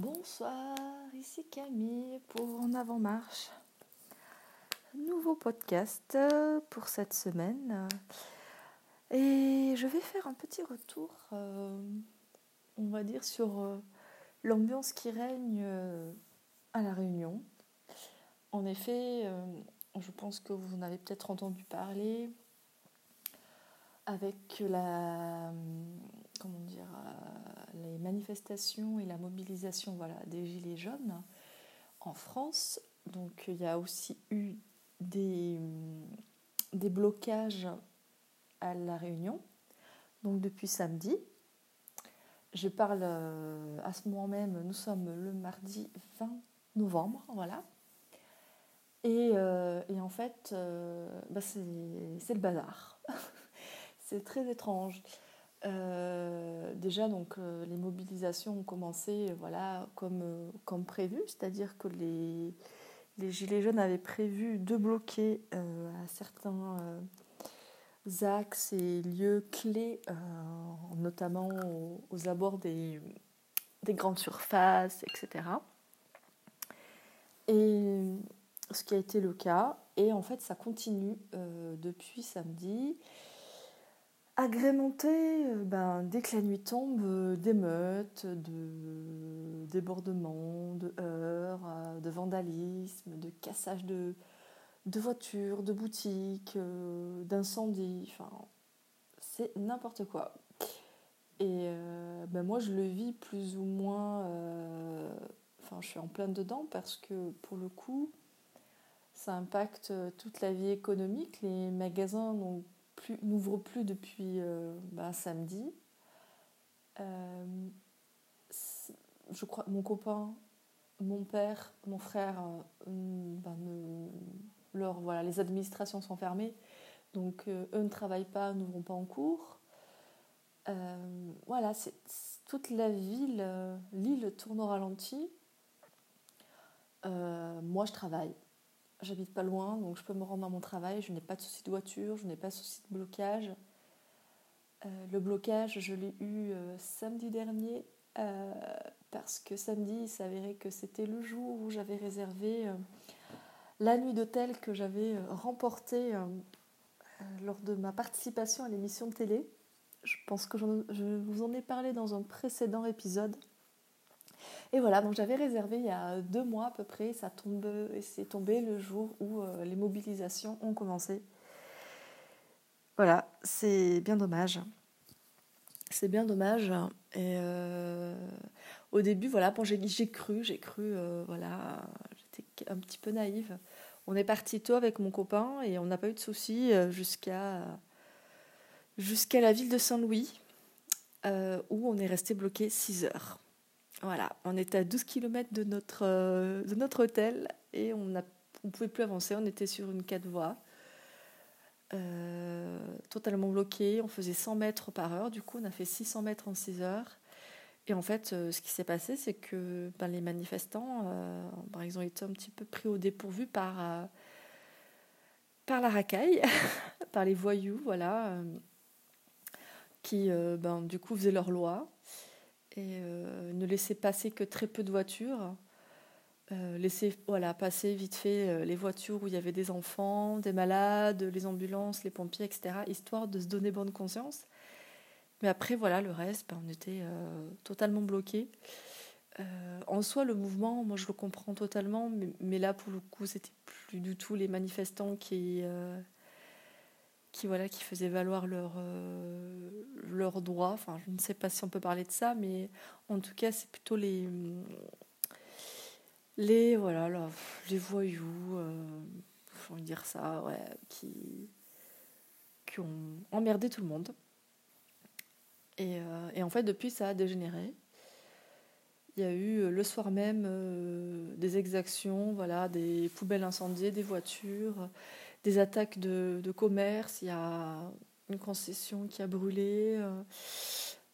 Bonsoir, ici Camille pour En avant marche. Nouveau podcast pour cette semaine. Et je vais faire un petit retour, euh, on va dire, sur euh, l'ambiance qui règne euh, à La Réunion. En effet, je pense que vous en avez peut-être entendu parler avec la comment dire les manifestations et la mobilisation voilà, des Gilets jaunes en France. Donc il y a aussi eu des, des blocages à La Réunion, donc depuis samedi. Je parle euh, à ce moment même, nous sommes le mardi 20 novembre, voilà. Et, euh, et en fait, euh, bah c'est le bazar. c'est très étrange. Euh, déjà, donc, euh, les mobilisations ont commencé voilà, comme, euh, comme prévu, c'est-à-dire que les, les Gilets jaunes avaient prévu de bloquer certains axes et lieux clés, notamment aux, abords des, des, grandes surfaces, etc. Et ce qui a été le cas, et en fait, ça continue depuis samedi agrémenté euh, ben, dès que la nuit tombe euh, d'émeutes, de débordements, de heurts, euh, de vandalisme, de cassage de, de voitures, de boutiques, d'incendies, enfin c'est n'importe quoi. Et ben moi je le vis plus ou moins, enfin je suis en plein dedans parce que pour le coup ça impacte toute la vie économique. Les magasins n'ont n'ouvre plus depuis euh, bah, samedi. Euh, je crois mon copain, mon père, mon frère, leur, voilà, les administrations sont fermées, donc eux ne travaillent pas, ne vont pas en cours. voilà, c'est toute la ville, l'île tourne au ralenti. moi, je travaille. J'habite pas loin, donc je peux me rendre à mon travail. Je n'ai pas de souci de voiture, je n'ai pas de souci de blocage. Euh, le blocage, je l'ai eu euh, samedi dernier euh, parce que samedi, il s'avérait que c'était le jour où j'avais réservé la nuit d'hôtel que j'avais remportée lors de ma participation à l'émission de télé. Je pense que je vous en ai parlé dans un précédent épisode. Et voilà, donc j'avais réservé il y a deux mois à peu près, ça tombe, c'est tombé le jour où euh, les mobilisations ont commencé. Voilà, c'est bien dommage. C'est bien dommage. Et euh, au début, voilà, bon, j'ai, cru, j'ai cru, euh, voilà, j'étais un petit peu naïve. On est parti tôt avec mon copain et on n'a pas eu de soucis jusqu'à jusqu'à la ville de Saint-Louis, où on est resté bloqué 6 heures. Voilà, on était à 12 km de notre, euh, de notre hôtel et on ne on pouvait plus avancer. On était sur une 4 voies, euh, totalement bloqué. On faisait 100 mètres par heure. Du coup, on a fait 600 mètres en 6 heures. Et en fait, euh, ce qui s'est passé, c'est que ben, les manifestants, ils ont été un petit peu pris au dépourvu par, par la racaille, par les voyous, voilà, qui, ben, du coup, faisaient leur loi et euh, ne laisser passer que très peu de voitures. Euh, voilà, passer vite fait euh, les voitures où il y avait des enfants, des malades, les ambulances, les pompiers, etc., histoire de se donner bonne conscience. Mais après, voilà, le reste, ben, on était totalement bloqué. en soi, le mouvement, moi je le comprends totalement, mais, mais là pour le coup, c'était plus du tout les manifestants qui, qui, voilà, qui faisaient valoir leurs leur euh, droits. Enfin, je ne sais pas si on peut parler de ça, mais en tout cas, c'est plutôt les, les, voilà, les voyous, euh, faut dire ça, ouais, qui, qui ont emmerdé tout le monde. Et, euh, et, en fait, depuis, ça a dégénéré. Il y a eu euh, le soir même des exactions, voilà, des poubelles incendiées, des voitures des attaques de, commerce, il y a une concession qui a brûlé, euh,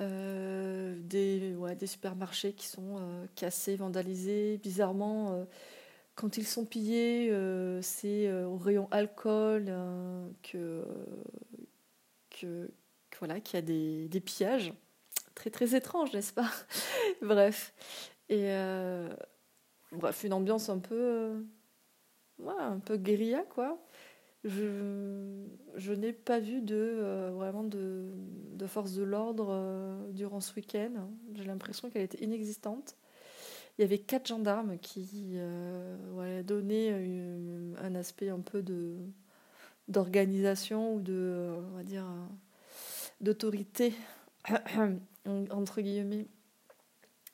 euh, des, ouais, des supermarchés qui sont euh, cassés, vandalisés. Bizarrement, quand ils sont pillés, c'est au rayon alcool que, que, voilà, qu'il y a des, des pillages. Très très étrange, n'est-ce pas? Bref. Et bref, une ambiance un peu, ouais, un peu guérilla, quoi. Je, je n'ai pas vu de vraiment de, de force de l'ordre durant ce week-end. J'ai l'impression qu'elle était inexistante. Il y avait quatre gendarmes qui euh, donnaient un aspect un peu de d'organisation ou de on va dire d'autorité entre guillemets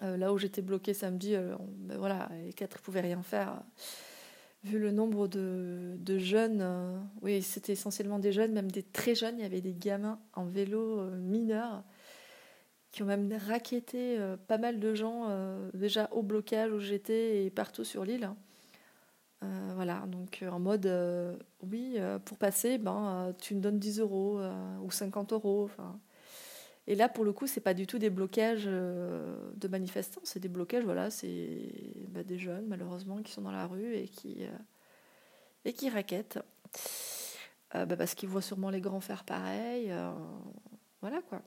euh, là où j'étais bloquée samedi euh, ben voilà les quatre ne pouvaient rien faire vu le nombre de, jeunes oui c'était essentiellement des jeunes même des très jeunes il y avait des gamins en vélo mineurs qui ont même raquetté euh, pas mal de gens euh, déjà au blocage où j'étais et partout sur l'île. Euh, voilà, donc en mode, oui, pour passer, ben, tu me donnes 10 euros ou 50 euros. Et là, pour le coup, c'est pas du tout des blocages de manifestants, c'est des blocages, voilà, c'est bah, des jeunes, malheureusement, qui sont dans la rue et qui, et qui raquettent. Bah, parce qu'ils voient sûrement les grands faire pareil. voilà, quoi.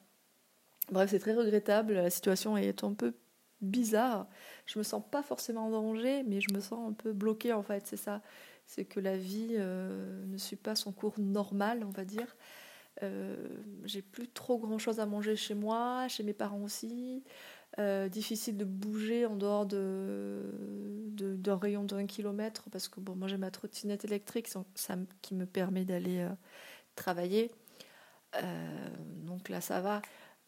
Bref, c'est très regrettable. La situation est un peu bizarre. Je me sens pas forcément en danger, mais je me sens un peu bloquée en fait. C'est ça. C'est que la vie euh, ne suit pas son cours normal, on va dire. Euh, j'ai plus trop grand chose à manger chez moi, chez mes parents aussi. Euh, difficile de bouger en dehors de, d'un rayon d'un kilomètre parce que bon, moi j'ai ma trottinette électrique qui me permet d'aller travailler. donc là ça va.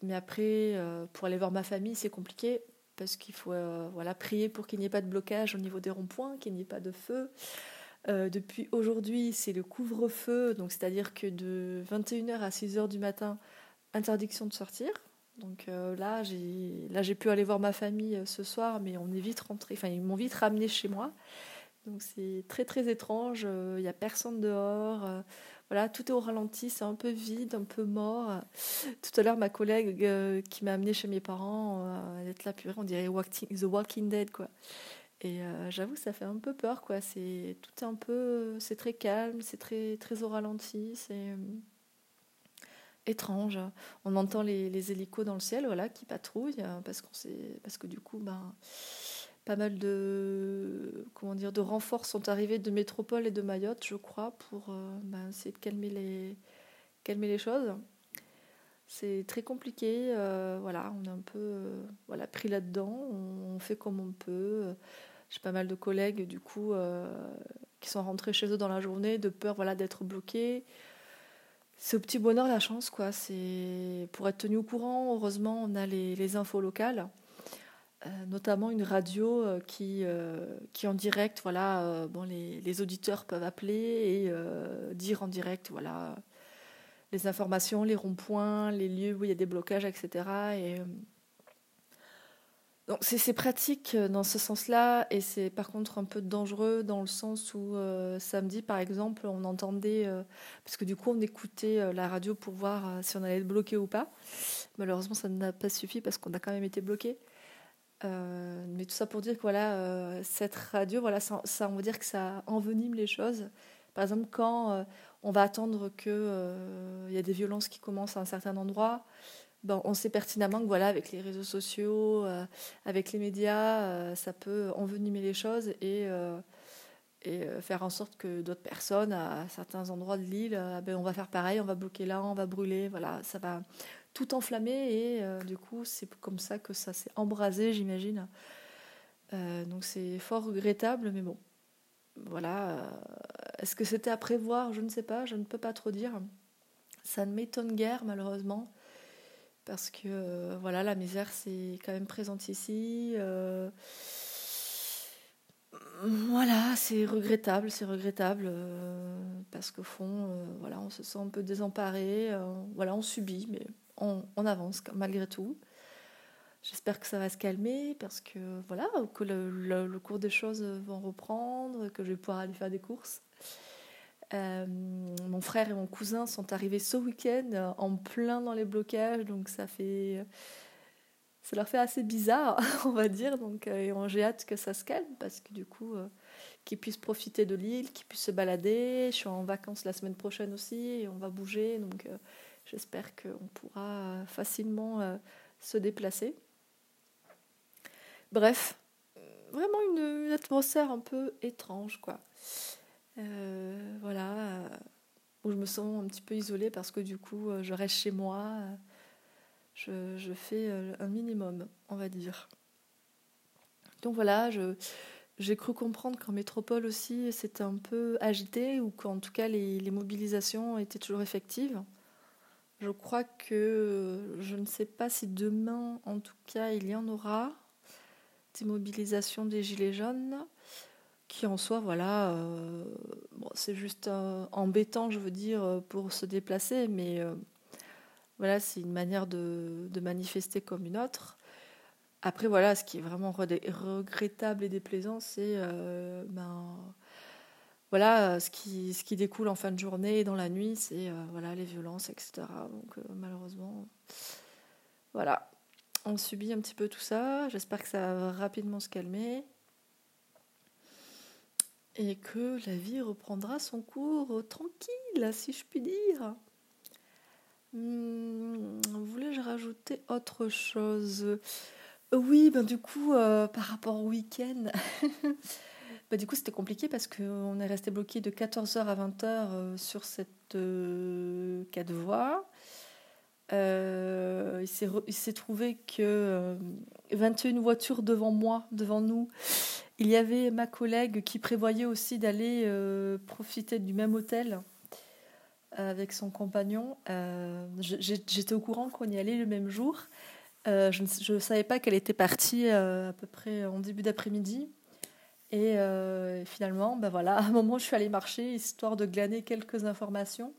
Mais après, euh, pour aller voir ma famille, c'est compliqué parce qu'il faut euh, voilà, prier pour qu'il n'y ait pas de blocage au niveau des ronds-points, qu'il n'y ait pas de feu. Euh, depuis aujourd'hui, c'est le couvre-feu, donc c'est-à-dire que de 21h à 6h du matin, interdiction de sortir. Donc là, j'ai là j'ai pu aller voir ma famille ce soir, mais on est vite rentré. Enfin, ils m'ont vite ramené chez moi. Donc c'est très très étrange. Il n'y a personne dehors. Voilà, tout est au ralenti, c'est un peu vide, un peu mort. Tout à l'heure, ma collègue euh, qui m'a amené chez mes parents, euh, elle est là, purée, on dirait The Walking Dead, quoi. Et euh, j'avoue, ça fait un peu peur, quoi. C'est tout est un peu, c'est très calme, c'est très très au ralenti, c'est étrange. On entend les, hélicos dans le ciel, voilà, qui patrouillent, parce qu'on sait, parce que du coup, ben pas mal de comment dire de renforts sont arrivés de métropole et de Mayotte, je crois, pour euh, ben, essayer de calmer les calmer les choses. C'est très compliqué, euh, voilà, on est un peu euh, voilà pris là-dedans, on, fait comme on peut. J'ai pas mal de collègues du coup qui sont rentrés chez eux dans la journée de peur voilà d'être bloqués. C'est au petit bonheur la chance quoi. C'est pour être tenu au courant. Heureusement, on a les, les infos locales. Euh, notamment une radio euh, qui, euh, qui en direct, voilà, bon, les, les, auditeurs peuvent appeler et dire en direct, voilà, les informations, les ronds-points, les lieux où il y a des blocages, etc. Et, donc c'est pratique dans ce sens-là et c'est par contre un peu dangereux dans le sens où samedi par exemple on entendait parce que du coup on écoutait la radio pour voir si on allait être bloqué ou pas. Malheureusement ça n'a pas suffi parce qu'on a quand même été bloqué. Euh, mais tout ça pour dire que voilà, euh, cette radio, voilà, ça, on va dire que ça envenime les choses. Par exemple, quand euh, on va attendre qu'il il y a des violences qui commencent à un certain endroit, ben, on sait pertinemment que voilà, avec les réseaux sociaux, avec les médias, ça peut envenimer les choses et, et faire en sorte que d'autres personnes, à certains endroits de l'île, ben, on va faire pareil, on va bloquer là, on va brûler, voilà, ça va tout enflammé et euh, du coup c'est comme ça que ça s'est embrasé j'imagine. Euh, donc c'est fort regrettable mais bon voilà. Euh, est-ce que c'était à prévoir? Je ne sais pas, je ne peux pas trop dire. Ça ne m'étonne guère malheureusement parce que voilà la misère c'est quand même présente ici. Voilà, c'est regrettable, c'est regrettable parce qu'au fond, voilà, on se sent un peu désemparé, voilà, on subit, mais on, avance malgré tout. J'espère que ça va se calmer parce que voilà, que le, cours des choses vont reprendre, que je vais pouvoir aller faire des courses. Euh, mon frère et mon cousin sont arrivés ce week-end en plein dans les blocages, donc ça fait, ça leur fait assez bizarre, on va dire. Donc euh, j'ai hâte que ça se calme parce que du coup, euh, qu'ils puissent profiter de l'île, qu'ils puissent se balader. Je suis en vacances la semaine prochaine aussi et on va bouger, donc J'espère qu'on pourra facilement euh, se déplacer. Bref, une, atmosphère un peu étrange, quoi. Voilà, où je me sens un petit peu isolée parce que du coup, je reste chez moi, je, je fais un minimum, on va dire. Donc voilà, j'ai cru comprendre qu'en métropole aussi, c'était un peu agité ou qu'en tout cas les, les, mobilisations étaient toujours effectives. Je crois que je ne sais pas si demain, en tout cas, il y en aura des mobilisations des Gilets jaunes qui en soi, voilà, euh, c'est juste euh, embêtant, je veux dire, pour se déplacer, mais euh, voilà, c'est une manière de, manifester comme une autre. Après, voilà, ce qui est vraiment regrettable et déplaisant, c'est euh, ben, voilà, ce qui, ce qui découle en fin de journée et dans la nuit, c'est euh, voilà, les violences, etc. Donc, euh, malheureusement, voilà, on subit un petit peu tout ça. J'espère que ça va rapidement se calmer et que la vie reprendra son cours tranquille, si je puis dire. Hum, voulais-je rajouter autre chose? Oui, ben du coup, euh, par rapport au week-end, ben, du coup c'était compliqué parce qu'on est resté bloqué de 14h à 20h euh, sur cette euh, quatre voies. il s'est trouvé que 21 voitures devant moi, devant nous, il y avait ma collègue qui prévoyait aussi d'aller profiter du même hôtel avec son compagnon. J'étais au courant qu'on y allait le même jour. Euh, je ne savais pas qu'elle était partie euh, à peu près en début d'après-midi. Et euh, finalement, ben voilà, à un moment, je suis allée marcher histoire de glaner quelques informations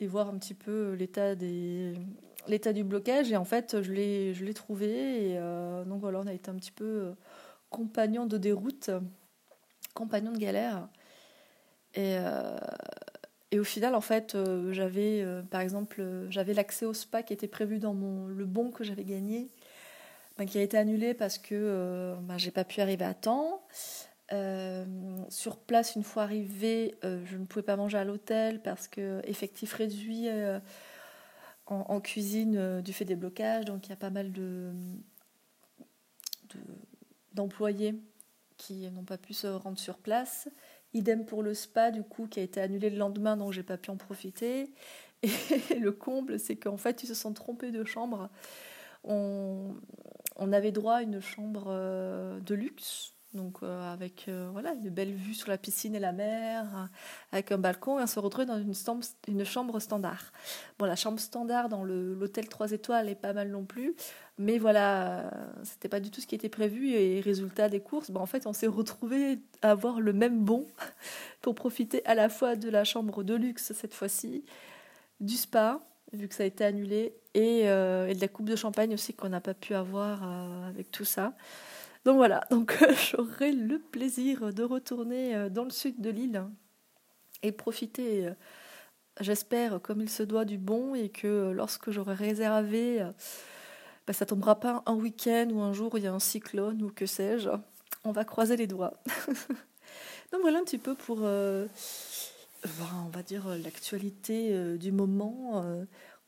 et voir un petit peu l'état du blocage. Et en fait, je l'ai je trouvé. Et donc voilà, on a été un petit peu compagnons de déroute, compagnons de galère. Et et au final, en fait, euh, j'avais, euh, par exemple, euh, j'avais l'accès au spa qui était prévu dans mon, le bon que j'avais gagné, ben, qui a été annulé parce que ben, j'ai pas pu arriver à temps. sur place, une fois arrivé, je ne pouvais pas manger à l'hôtel parce que effectif réduit en, cuisine du fait des blocages. Donc il y a pas mal de, d'employés qui n'ont pas pu se rendre sur place. Idem pour le spa, du coup, qui a été annulé le lendemain, donc j'ai pas pu en profiter. Et le comble, c'est qu'en fait, ils se sont trompés de chambre. On, on avait droit à une chambre euh, de luxe, donc euh, avec euh, voilà une belle vue sur la piscine et la mer, avec un balcon, et on se retrouvait dans une, chambre standard. Bon, la chambre standard dans l'hôtel 3 étoiles est pas mal non plus, mais voilà, c'était pas du tout ce qui était prévu, et résultat des courses, ben, en fait, on s'est retrouvé à avoir le même bon pour profiter à la fois de la chambre de luxe cette fois-ci, du spa, vu que ça a été annulé, et de la coupe de champagne aussi qu'on n'a pas pu avoir avec tout ça. Donc voilà, donc j'aurai le plaisir de retourner euh, dans le sud de l'île et profiter, euh, j'espère, comme il se doit du bon et que lorsque j'aurai réservé, euh, bah, ça tombera pas un week-end ou un jour où il y a un cyclone ou que sais-je. On va croiser les doigts. donc voilà un petit peu pour, on va dire, l'actualité du moment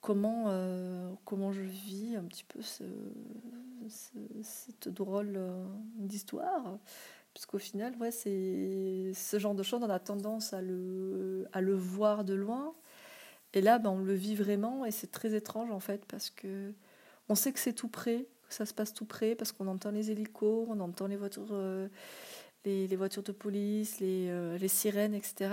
comment, comment je vis un petit peu ce, cette drôle euh, d'histoire. Puisqu'au final, ouais, c'est ce genre de choses, on a tendance à le, à le voir de loin. Et là, ben, on le vit vraiment et c'est très étrange en fait parce que on sait que c'est tout près, que ça se passe tout près parce qu'on entend les hélicos, on entend les voitures, euh, les, voitures de police, les, euh, les sirènes, etc.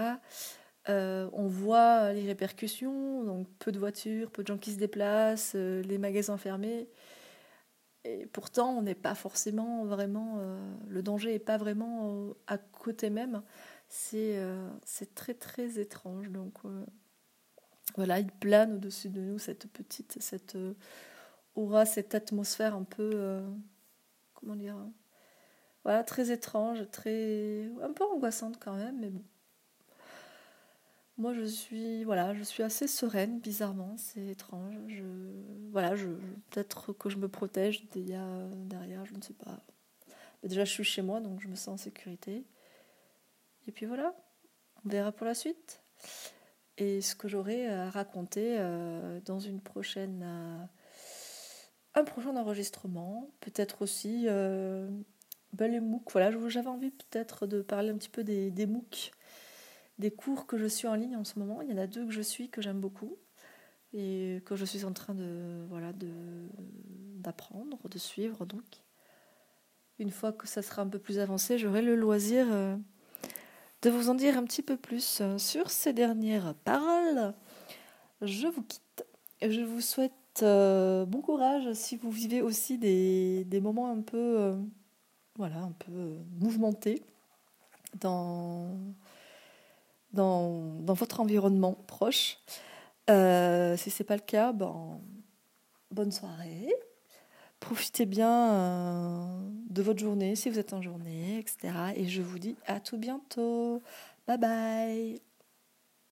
on voit les répercussions, donc peu de voitures, peu de gens qui se déplacent, les magasins fermés. Et pourtant, on n'est pas forcément vraiment. Euh, le danger n'est pas vraiment à côté même. C'est euh, très très étrange. Donc euh, voilà, il plane au-dessus de nous cette petite, cette aura, cette atmosphère un peu. comment dire Voilà, très étrange, un peu angoissante quand même, mais bon. Moi, je suis, voilà, je suis assez sereine, bizarrement, c'est étrange. Voilà, peut-être que je me protège derrière, je ne sais pas. Mais déjà, je suis chez moi, donc je me sens en sécurité. Et puis voilà, on verra pour la suite. Et ce que j'aurai à raconter euh, dans une prochaine, euh, un prochain enregistrement, peut-être aussi euh, ben, les MOOC, voilà, j'avais envie peut-être de parler un petit peu des, des MOOC, des cours que je suis en ligne en ce moment. Il y en a deux que je suis que j'aime beaucoup et que je suis en train de voilà d'apprendre, de suivre donc. Une fois que ça sera un peu plus avancé, j'aurai le loisir euh, de vous en dire un petit peu plus sur ces dernières paroles. Je vous quitte. Je vous souhaite euh, bon courage si vous vivez aussi des, des moments un peu, euh, voilà, un peu mouvementés dans, dans, votre environnement proche. Euh, si ce n'est pas le cas, ben, bonne soirée. Profitez bien de votre journée si vous êtes en journée, etc. Et je vous dis à tout bientôt. Bye bye